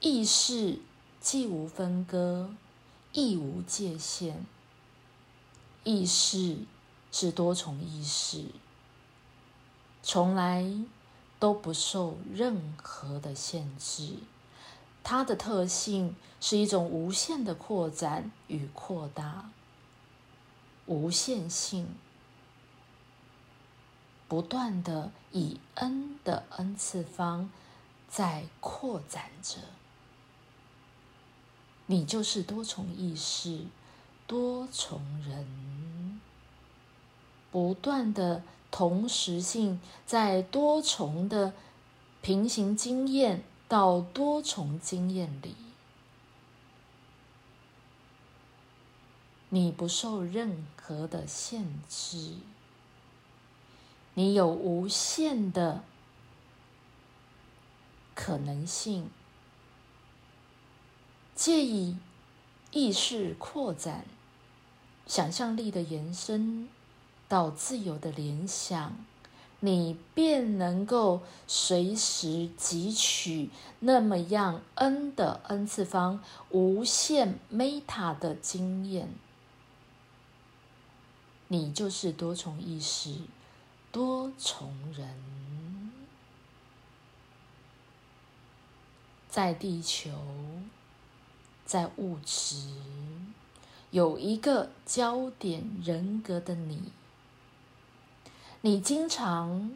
意识既无分割，亦无界限。意识是多重意识，从来都不受任何的限制。它的特性是一种无限的扩展与扩大，无限性，不断的以 n 的 n 次方在扩展着。你就是多重意识，多重人，不断的同时性在多重的平行经验。到多重经验里，你不受任何的限制，你有无限的可能性，借以意识扩展、想象力的延伸到自由的联想。你便能够随时汲取那么样 n 的 n 次方无限 meta 的经验。你就是多重意识，多重人，在地球，在物质，有一个焦点人格的你。你经常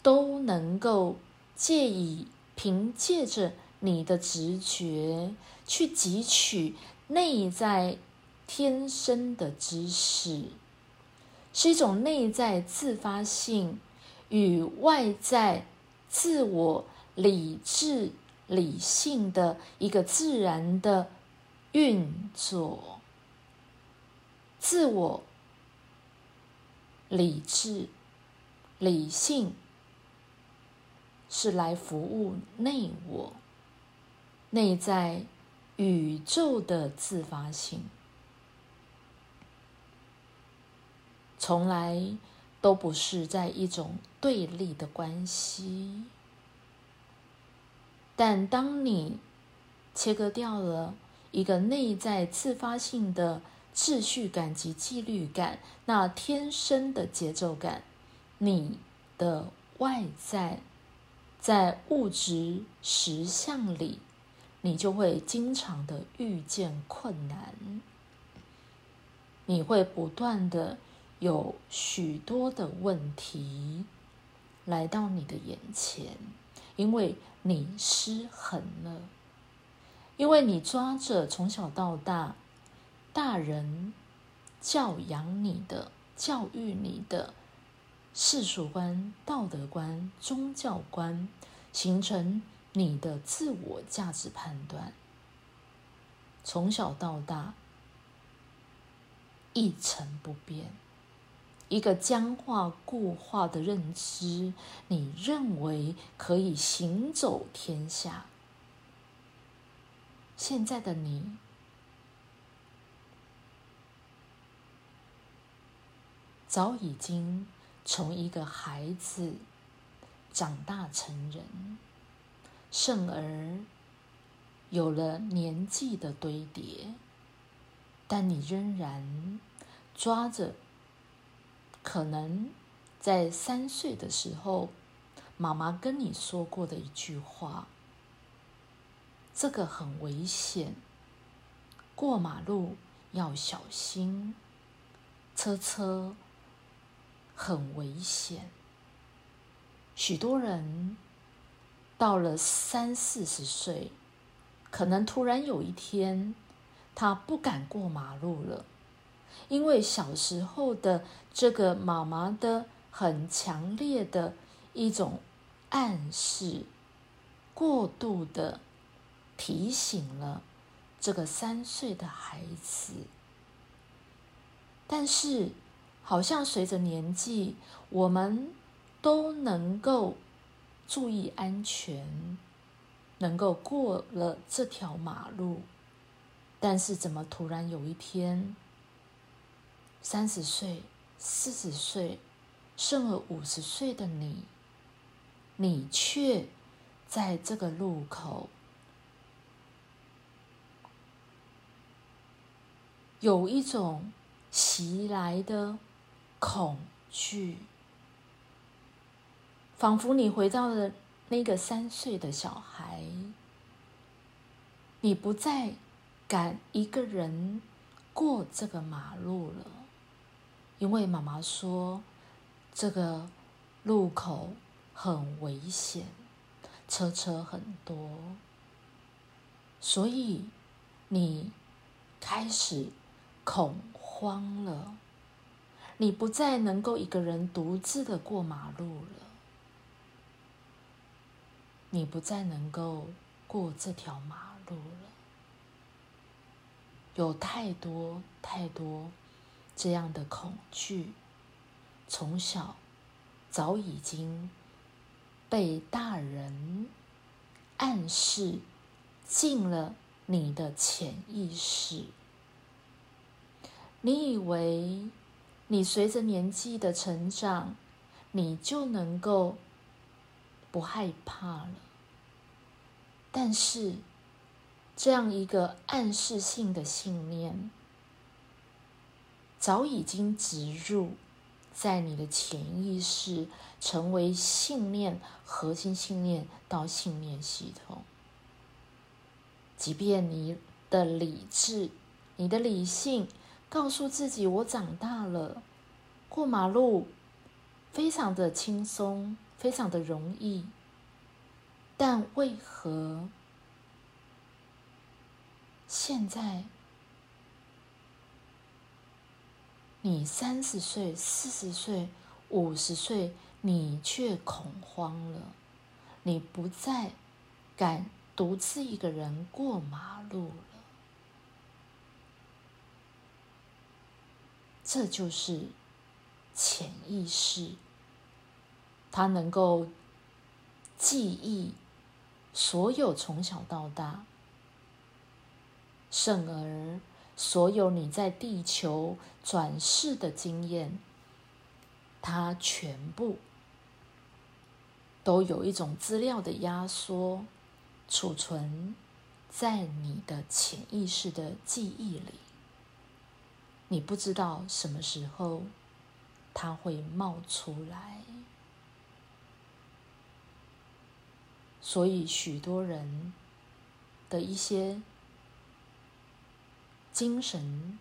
都能够借以凭借着你的直觉去汲取内在天生的知识，是一种内在自发性与外在自我理智理性的一个自然的运作，自我。理智、理性是来服务内我、内在宇宙的自发性，从来都不是在一种对立的关系。但当你切割掉了一个内在自发性的，秩序感及纪律感，那天生的节奏感，你的外在在物质实相里，你就会经常的遇见困难，你会不断的有许多的问题来到你的眼前，因为你失衡了，因为你抓着从小到大。大人教养你的、教育你的世俗观、道德观、宗教观，形成你的自我价值判断。从小到大一成不变，一个僵化固化的认知，你认为可以行走天下。现在的你。早已经从一个孩子长大成人，甚而有了年纪的堆叠，但你仍然抓着可能在三岁的时候妈妈跟你说过的一句话：“这个很危险，过马路要小心，车车。”很危险。许多人到了三四十岁，可能突然有一天，他不敢过马路了，因为小时候的这个妈妈的很强烈的一种暗示，过度的提醒了这个三岁的孩子，但是。好像随着年纪，我们都能够注意安全，能够过了这条马路。但是，怎么突然有一天，三十岁四十岁剩了五十岁的你你却在这个路口有一种袭来的恐惧。仿佛你回到了那个三岁的小孩你不再敢一个人过这个马路了。因为妈妈说这个路口很危险，车车很多，所以你开始。恐慌了，你不再能够一个人独自的过马路了，你不再能够过这条马路了，有太多太多这样的恐惧，从小早已经被大人暗示进了你的潜意识。你以为你随着年纪的成长，你就能够不害怕了？但是，这样一个暗示性的信念，早已经植入在你的潜意识，成为信念核心信念到信念系统。即便你的理智、你的理性。告诉自己，我长大了，过马路非常的轻松，非常的容易。但为何现在你三十岁、四十岁、五十岁，你却恐慌了？你不再敢独自一个人过马路了？这就是潜意识，它能够记忆所有从小到大，甚而所有你在地球转世的经验，它全部都有一种资料的压缩储存在你的潜意识的记忆里。你不知道什么时候它会冒出来，所以许多人的一些精神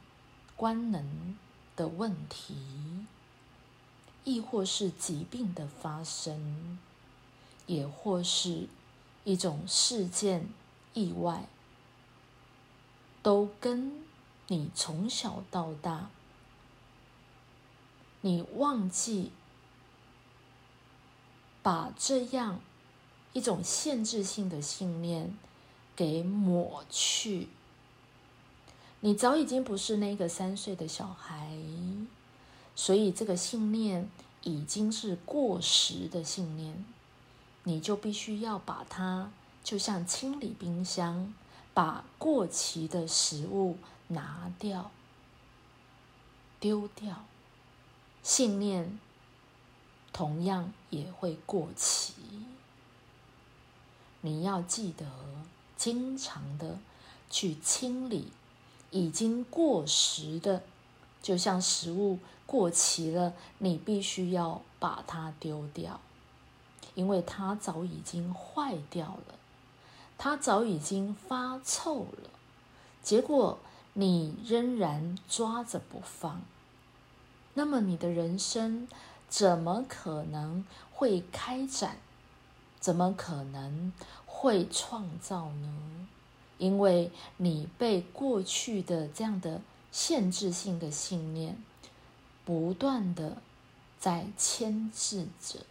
官能的问题，亦或是疾病的发生，也或是一种事件意外，都跟。你从小到大，你忘记把这样一种限制性的信念给抹去。你早已经不是那个三岁的小孩，所以这个信念已经是过时的信念，你就必须要把它，就像清理冰箱，把过期的食物。拿掉，丢掉，信念同样也会过期。你要记得，经常的去清理已经过时的，就像食物过期了，你必须要把它丢掉，因为它早已经坏掉了，它早已经发臭了，结果。你仍然抓着不放，那么你的人生怎么可能会开展？怎么可能会创造呢？因为你被过去的这样的限制性的信念不断的在牵制着，